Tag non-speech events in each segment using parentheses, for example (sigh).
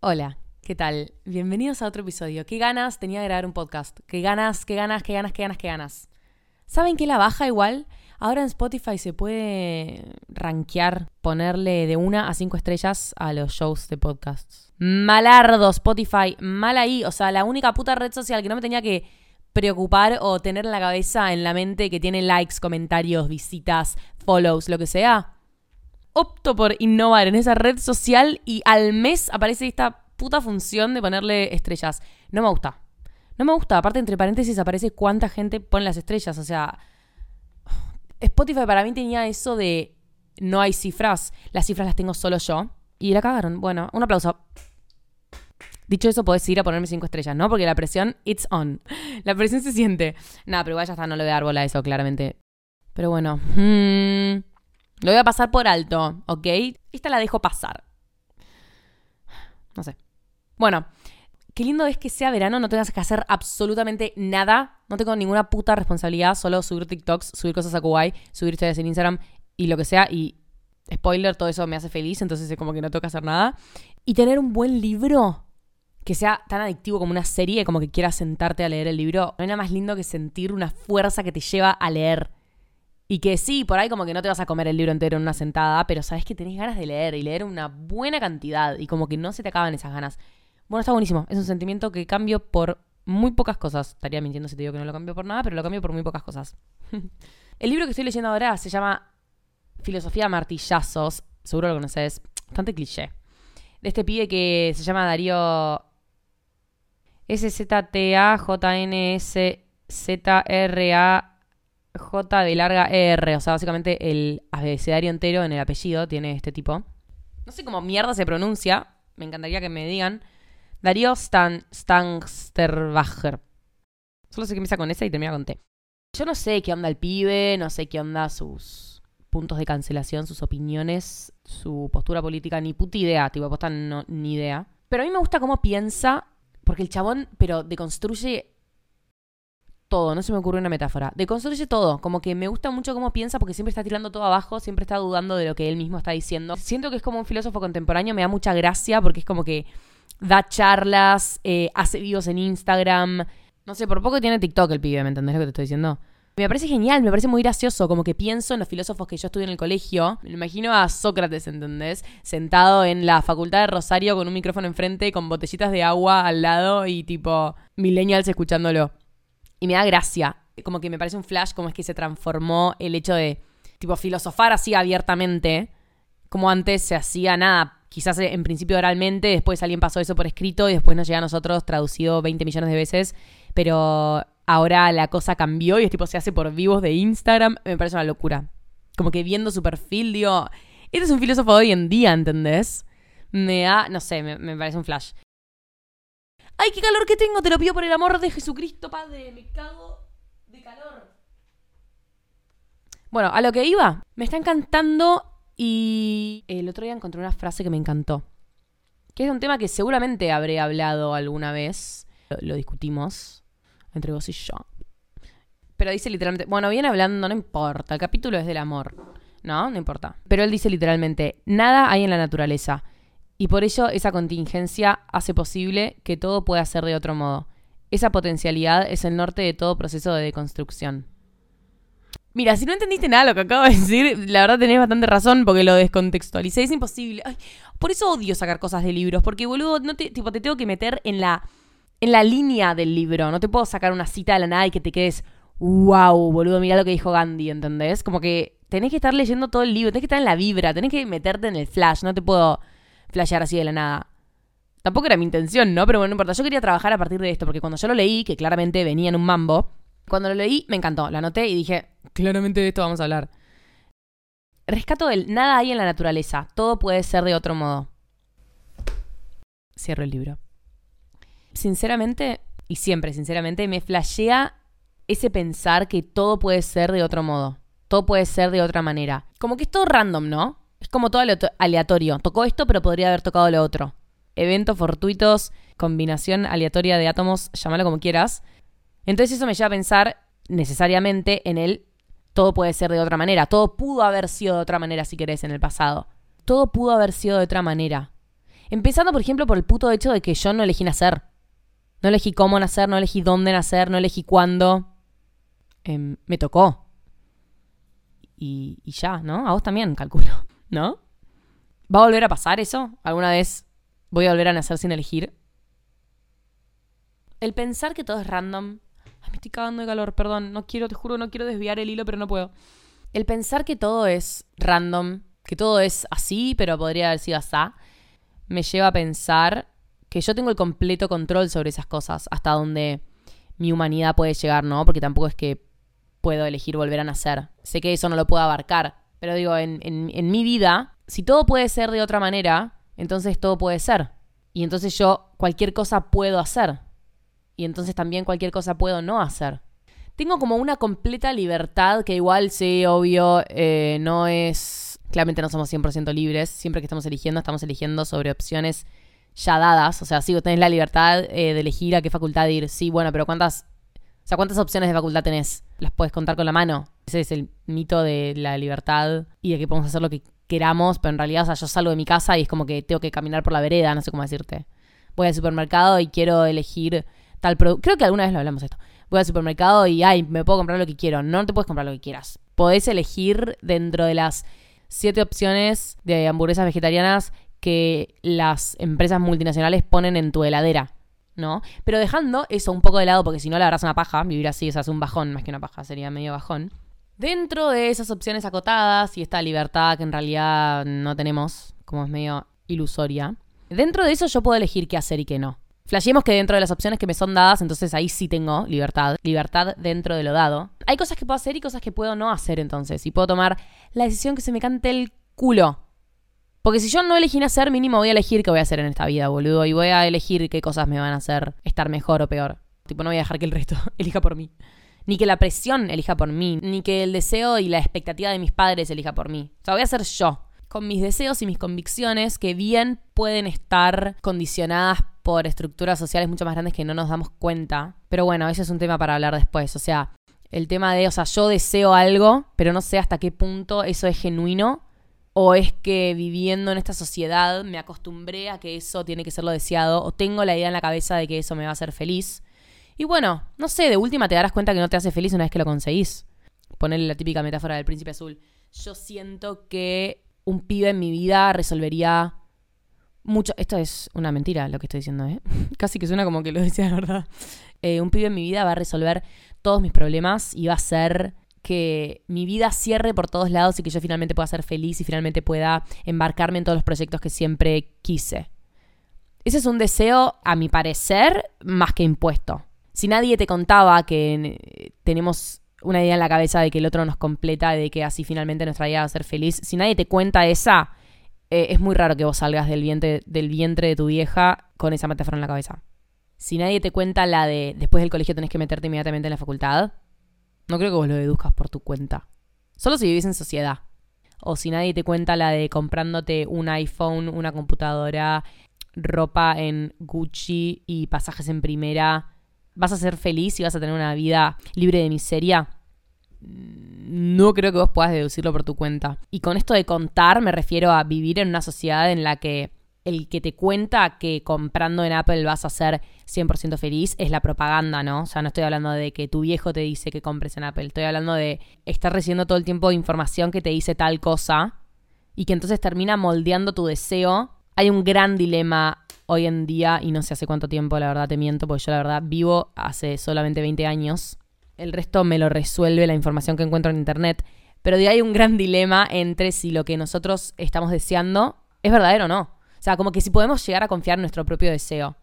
Hola, ¿qué tal? Bienvenidos a otro episodio. ¿Qué ganas tenía de grabar un podcast? ¿Qué ganas, qué ganas, qué ganas, qué ganas, qué ganas? ¿Saben qué la baja igual? Ahora en Spotify se puede rankear, ponerle de una a cinco estrellas a los shows de podcasts. Malardo Spotify, mal ahí. O sea, la única puta red social que no me tenía que preocupar o tener en la cabeza, en la mente, que tiene likes, comentarios, visitas, follows, lo que sea. Opto por innovar en esa red social y al mes aparece esta puta función de ponerle estrellas. No me gusta. No me gusta. Aparte, entre paréntesis, aparece cuánta gente pone las estrellas. O sea, Spotify para mí tenía eso de no hay cifras. Las cifras las tengo solo yo. Y la cagaron. Bueno, un aplauso. Dicho eso, podés ir a ponerme cinco estrellas, ¿no? Porque la presión, it's on. La presión se siente. Nada, pero igual ya está, no le voy a dar bola a eso, claramente. Pero bueno. mm, lo voy a pasar por alto, ¿ok? Esta la dejo pasar. No sé. Bueno, qué lindo es que sea verano, no tengas que hacer absolutamente nada. No tengo ninguna puta responsabilidad, solo subir TikToks, subir cosas a Kuwait, subir historias en Instagram y lo que sea. Y spoiler, todo eso me hace feliz, entonces es como que no tengo que hacer nada. Y tener un buen libro que sea tan adictivo como una serie, como que quieras sentarte a leer el libro. No hay nada más lindo que sentir una fuerza que te lleva a leer. Y que sí, por ahí como que no te vas a comer el libro entero en una sentada, pero sabes que tenés ganas de leer y leer una buena cantidad y como que no se te acaban esas ganas. Bueno, está buenísimo. Es un sentimiento que cambio por muy pocas cosas. Estaría mintiendo si te digo que no lo cambio por nada, pero lo cambio por muy pocas cosas. (laughs) el libro que estoy leyendo ahora se llama Filosofía a martillazos. Seguro lo conoces. Bastante cliché. De este pibe que se llama Darío S-Z-T-A-J-N-S-Z-R-A J de larga R, o sea, básicamente el abecedario entero en el apellido tiene este tipo. No sé cómo mierda se pronuncia, me encantaría que me digan. Darío Stan, Stansterbacher. Solo sé que empieza con S y termina con T. Yo no sé qué onda el pibe, no sé qué onda sus puntos de cancelación, sus opiniones, su postura política, ni puta idea, tipo, posta ni idea. Pero a mí me gusta cómo piensa, porque el chabón, pero deconstruye todo, no se me ocurre una metáfora. Deconstruye todo, como que me gusta mucho cómo piensa porque siempre está tirando todo abajo, siempre está dudando de lo que él mismo está diciendo. Siento que es como un filósofo contemporáneo, me da mucha gracia porque es como que da charlas, eh, hace videos en Instagram. No sé, por poco tiene TikTok el pibe, ¿me entendés lo que te estoy diciendo? Me parece genial, me parece muy gracioso, como que pienso en los filósofos que yo estudié en el colegio. Me imagino a Sócrates, ¿entendés? Sentado en la facultad de Rosario con un micrófono enfrente, con botellitas de agua al lado y tipo millennials escuchándolo. Y me da gracia. Como que me parece un flash como es que se transformó el hecho de, tipo, filosofar así abiertamente. Como antes se hacía nada, quizás en principio oralmente, después alguien pasó eso por escrito y después nos llega a nosotros traducido 20 millones de veces. Pero ahora la cosa cambió y es tipo se hace por vivos de Instagram. Me parece una locura. Como que viendo su perfil, digo, este es un filósofo de hoy en día, ¿entendés? Me da, no sé, me, me parece un flash. ¡Ay, qué calor que tengo! Te lo pido por el amor de Jesucristo, Padre. Me cago de calor. Bueno, a lo que iba. Me está encantando y el otro día encontré una frase que me encantó. Que es un tema que seguramente habré hablado alguna vez. Lo, lo discutimos entre vos y yo. Pero dice literalmente... Bueno, viene hablando, no importa. El capítulo es del amor. No, no importa. Pero él dice literalmente, nada hay en la naturaleza. Y por ello esa contingencia hace posible que todo pueda ser de otro modo. Esa potencialidad es el norte de todo proceso de deconstrucción. Mira, si no entendiste nada de lo que acabo de decir, la verdad tenés bastante razón porque lo descontextualicé. Es imposible. Ay, por eso odio sacar cosas de libros, porque boludo, no te, tipo, te tengo que meter en la, en la línea del libro. No te puedo sacar una cita de la nada y que te quedes, wow, boludo, mira lo que dijo Gandhi, ¿entendés? Como que tenés que estar leyendo todo el libro, tenés que estar en la vibra, tenés que meterte en el flash, no te puedo flashear así de la nada. Tampoco era mi intención, ¿no? Pero bueno, no importa. Yo quería trabajar a partir de esto, porque cuando yo lo leí, que claramente venía en un mambo, cuando lo leí me encantó. Lo anoté y dije, claramente de esto vamos a hablar. Rescato del nada hay en la naturaleza, todo puede ser de otro modo. Cierro el libro. Sinceramente, y siempre sinceramente, me flashea ese pensar que todo puede ser de otro modo. Todo puede ser de otra manera. Como que es todo random, ¿no? Es como todo aleato- aleatorio. Tocó esto, pero podría haber tocado lo otro. Eventos fortuitos, combinación aleatoria de átomos, llámalo como quieras. Entonces eso me lleva a pensar necesariamente en el todo puede ser de otra manera. Todo pudo haber sido de otra manera, si querés, en el pasado. Todo pudo haber sido de otra manera. Empezando, por ejemplo, por el puto hecho de que yo no elegí nacer. No elegí cómo nacer, no elegí dónde nacer, no elegí cuándo. Em, me tocó. Y, y ya, ¿no? A vos también, calculo, ¿no? ¿Va a volver a pasar eso? ¿Alguna vez voy a volver a nacer sin elegir? El pensar que todo es random. Ay, me estoy cagando de calor, perdón. No quiero, te juro, no quiero desviar el hilo, pero no puedo. El pensar que todo es random, que todo es así, pero podría haber sido así, me lleva a pensar que yo tengo el completo control sobre esas cosas, hasta donde mi humanidad puede llegar, ¿no? Porque tampoco es que puedo elegir volver a nacer. Sé que eso no lo puedo abarcar, pero digo, en, en mi vida, si todo puede ser de otra manera, entonces todo puede ser. Y entonces yo cualquier cosa puedo hacer. Y entonces también cualquier cosa puedo no hacer. Tengo como una completa libertad que igual, sí, obvio, eh, no es... Claramente no somos 100% libres. Siempre que estamos eligiendo, estamos eligiendo sobre opciones ya dadas. O sea, sí, tenés la libertad eh, de elegir a qué facultad ir. Sí, bueno, pero ¿cuántas... O sea, ¿cuántas opciones de facultad tenés? ¿Las puedes contar con la mano? Ese es el mito de la libertad y de que podemos hacer lo que queramos, pero en realidad, o sea, yo salgo de mi casa y es como que tengo que caminar por la vereda, no sé cómo decirte. Voy al supermercado y quiero elegir tal producto. Creo que alguna vez lo hablamos esto voy al supermercado y, ay, me puedo comprar lo que quiero. No, te puedes comprar lo que quieras. Podés elegir dentro de las siete opciones de hamburguesas vegetarianas que las empresas multinacionales ponen en tu heladera, ¿no? Pero dejando eso un poco de lado, porque si no, la verdad es una paja. Vivir así es hacer un bajón, más que una paja, sería medio bajón. Dentro de esas opciones acotadas y esta libertad que en realidad no tenemos, como es medio ilusoria, dentro de eso yo puedo elegir qué hacer y qué no. Flashemos que dentro de las opciones que me son dadas, entonces ahí sí tengo libertad. Libertad dentro de lo dado. Hay cosas que puedo hacer y cosas que puedo no hacer entonces. Y puedo tomar la decisión que se me cante el culo. Porque si yo no elegí nacer, mínimo voy a elegir qué voy a hacer en esta vida, boludo. Y voy a elegir qué cosas me van a hacer estar mejor o peor. Tipo, no voy a dejar que el resto (laughs) elija por mí. Ni que la presión elija por mí. Ni que el deseo y la expectativa de mis padres elija por mí. O sea, voy a ser yo. Con mis deseos y mis convicciones que bien pueden estar condicionadas por estructuras sociales mucho más grandes que no nos damos cuenta. Pero bueno, ese es un tema para hablar después. O sea, el tema de, o sea, yo deseo algo, pero no sé hasta qué punto eso es genuino. O es que viviendo en esta sociedad me acostumbré a que eso tiene que ser lo deseado. O tengo la idea en la cabeza de que eso me va a hacer feliz. Y bueno, no sé, de última te darás cuenta que no te hace feliz una vez que lo conseguís. Ponerle la típica metáfora del príncipe azul. Yo siento que un pibe en mi vida resolvería mucho. Esto es una mentira lo que estoy diciendo, ¿eh? (laughs) Casi que suena como que lo decía de verdad. Eh, un pibe en mi vida va a resolver todos mis problemas y va a hacer que mi vida cierre por todos lados y que yo finalmente pueda ser feliz y finalmente pueda embarcarme en todos los proyectos que siempre quise. Ese es un deseo, a mi parecer, más que impuesto. Si nadie te contaba que eh, tenemos una idea en la cabeza de que el otro nos completa, de que así finalmente nuestra vida va a ser feliz, si nadie te cuenta esa, eh, es muy raro que vos salgas del vientre, del vientre de tu vieja con esa metáfora en la cabeza. Si nadie te cuenta la de después del colegio tenés que meterte inmediatamente en la facultad, no creo que vos lo deduzcas por tu cuenta. Solo si vivís en sociedad. O si nadie te cuenta la de comprándote un iPhone, una computadora, ropa en Gucci y pasajes en primera, vas a ser feliz y vas a tener una vida libre de miseria no creo que vos puedas deducirlo por tu cuenta. Y con esto de contar me refiero a vivir en una sociedad en la que el que te cuenta que comprando en Apple vas a ser 100% feliz es la propaganda, ¿no? O sea, no estoy hablando de que tu viejo te dice que compres en Apple, estoy hablando de estar recibiendo todo el tiempo información que te dice tal cosa y que entonces termina moldeando tu deseo. Hay un gran dilema hoy en día y no sé hace cuánto tiempo, la verdad te miento, porque yo la verdad vivo hace solamente 20 años el resto me lo resuelve la información que encuentro en Internet. Pero de ahí hay un gran dilema entre si lo que nosotros estamos deseando es verdadero o no. O sea, como que si podemos llegar a confiar en nuestro propio deseo.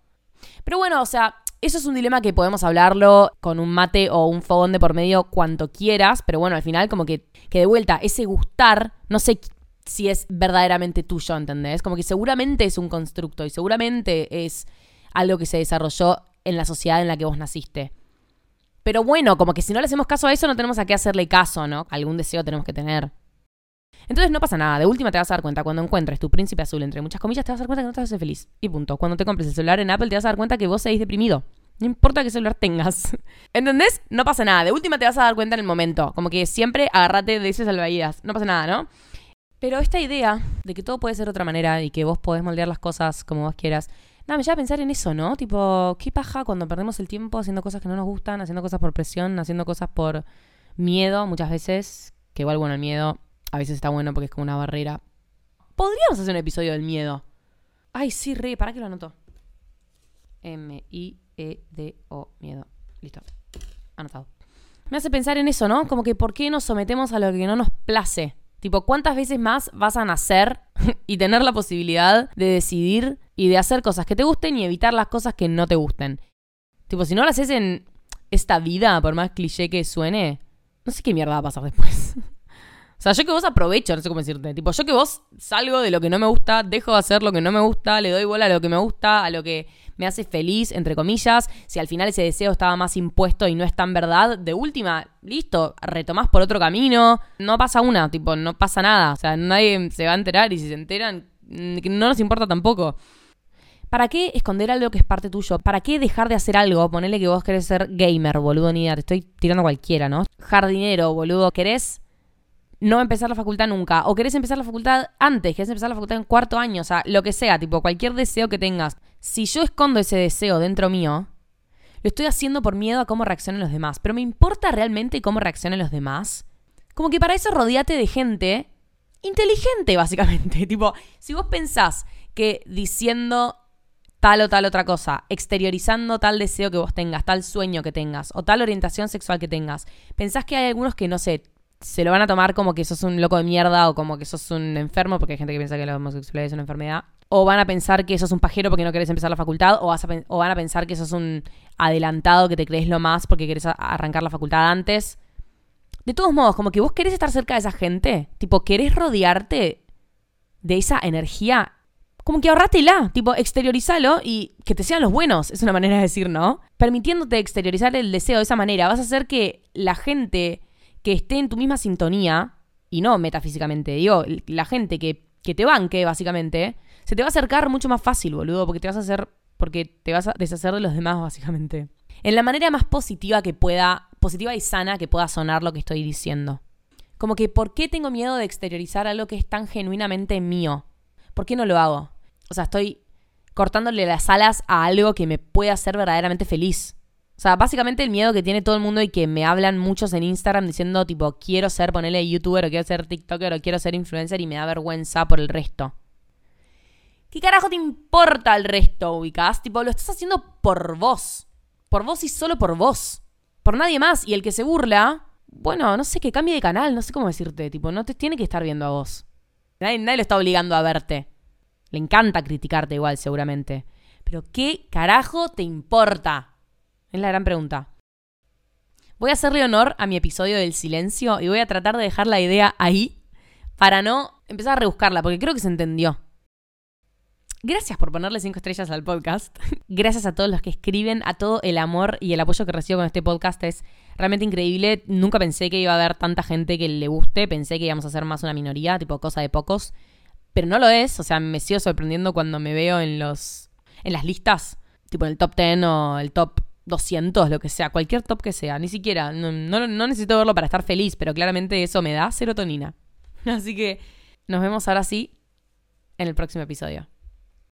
Pero bueno, o sea, eso es un dilema que podemos hablarlo con un mate o un fogón de por medio cuanto quieras, pero bueno, al final como que, que de vuelta, ese gustar, no sé si es verdaderamente tuyo, ¿entendés? Como que seguramente es un constructo y seguramente es algo que se desarrolló en la sociedad en la que vos naciste. Pero bueno, como que si no le hacemos caso a eso, no tenemos a qué hacerle caso, ¿no? Algún deseo tenemos que tener. Entonces no pasa nada. De última te vas a dar cuenta. Cuando encuentres tu príncipe azul, entre muchas comillas, te vas a dar cuenta que no te hace feliz. Y punto. Cuando te compres el celular en Apple, te vas a dar cuenta que vos seguís deprimido. No importa qué celular tengas. (laughs) ¿Entendés? No pasa nada. De última te vas a dar cuenta en el momento. Como que siempre agárrate de ese salvavidas. No pasa nada, ¿no? Pero esta idea de que todo puede ser de otra manera y que vos podés moldear las cosas como vos quieras, nada, me lleva a pensar en eso, ¿no? Tipo, ¿qué paja cuando perdemos el tiempo haciendo cosas que no nos gustan, haciendo cosas por presión, haciendo cosas por miedo muchas veces? Que igual, bueno, el miedo a veces está bueno porque es como una barrera. Podríamos hacer un episodio del miedo. Ay, sí, re, ¿para qué lo anoto? M-I-E-D-O, miedo. Listo. Anotado. Me hace pensar en eso, ¿no? Como que ¿por qué nos sometemos a lo que no nos place? Tipo, ¿cuántas veces más vas a nacer (laughs) y tener la posibilidad de decidir y de hacer cosas que te gusten y evitar las cosas que no te gusten? Tipo, si no lo haces en esta vida, por más cliché que suene, no sé qué mierda va a pasar después. (laughs) Sea, yo que vos aprovecho, no sé cómo decirte. Tipo, yo que vos salgo de lo que no me gusta, dejo de hacer lo que no me gusta, le doy bola a lo que me gusta, a lo que me hace feliz, entre comillas. Si al final ese deseo estaba más impuesto y no es tan verdad, de última, listo, retomás por otro camino. No pasa una, tipo, no pasa nada. O sea, nadie se va a enterar y si se enteran, mm, no nos importa tampoco. ¿Para qué esconder algo que es parte tuyo? ¿Para qué dejar de hacer algo? Ponele que vos querés ser gamer, boludo, ni idea. Te estoy tirando cualquiera, ¿no? Jardinero, boludo. ¿Querés no empezar la facultad nunca. O querés empezar la facultad antes, querés empezar la facultad en cuarto año, o sea, lo que sea, tipo cualquier deseo que tengas. Si yo escondo ese deseo dentro mío, lo estoy haciendo por miedo a cómo reaccionen los demás. Pero ¿me importa realmente cómo reaccionen los demás? Como que para eso rodeate de gente inteligente, básicamente. (laughs) tipo, si vos pensás que diciendo tal o tal otra cosa, exteriorizando tal deseo que vos tengas, tal sueño que tengas, o tal orientación sexual que tengas, pensás que hay algunos que, no sé, se lo van a tomar como que sos un loco de mierda o como que sos un enfermo, porque hay gente que piensa que la homosexualidad es una enfermedad. O van a pensar que sos un pajero porque no querés empezar la facultad, o, van a pensar que sos un adelantado que te crees lo más porque querés arrancar la facultad antes. De todos modos, como que vos querés estar cerca de esa gente, tipo, querés rodearte de esa energía, como que ahorrátela, tipo, exteriorizalo y que te sean los buenos, es una manera de decir, ¿no? Permitiéndote exteriorizar el deseo de esa manera, vas a hacer que la gente que esté en tu misma sintonía, y no metafísicamente, digo, la gente que, que te banque, básicamente, se te va a acercar mucho más fácil, boludo, porque te vas a hacer, porque te vas a deshacer de los demás, básicamente. En la manera más positiva que pueda, positiva y sana que pueda sonar lo que estoy diciendo. Como que, ¿por qué tengo miedo de exteriorizar algo que es tan genuinamente mío? ¿Por qué no lo hago? O sea, estoy cortándole las alas a algo que me puede hacer verdaderamente feliz. O sea, básicamente el miedo que tiene todo el mundo y que me hablan muchos en Instagram diciendo tipo, quiero ser, ponele youtuber o quiero ser tiktoker o quiero ser influencer y me da vergüenza por el resto. ¿Qué carajo te importa el resto, ubicás? Tipo, lo estás haciendo por vos. Por vos y solo por vos. Por nadie más. Y el que se burla, bueno, no sé, que cambie de canal, no sé cómo decirte. Tipo, no te tiene que estar viendo a vos. Nadie, nadie lo está obligando a verte. Le encanta criticarte igual, seguramente. Pero ¿qué carajo te importa? Es la gran pregunta. Voy a hacerle honor a mi episodio del silencio y voy a tratar de dejar la idea ahí para no empezar a rebuscarla, porque creo que se entendió. Gracias por ponerle cinco estrellas al podcast. (laughs) Gracias a todos los que escriben, a todo el amor y el apoyo que recibo con este podcast. Es realmente increíble. Nunca pensé que iba a haber tanta gente que le guste. Pensé que íbamos a ser más una minoría, tipo cosa de pocos. Pero no lo es. O sea, me sigo sorprendiendo cuando me veo en los. en las listas. Tipo en el top 10 o el top 200, lo que sea, cualquier top que sea, ni siquiera, no, no, necesito verlo para estar feliz, pero claramente eso me da serotonina. (laughs) Así que nos vemos ahora sí en el próximo episodio.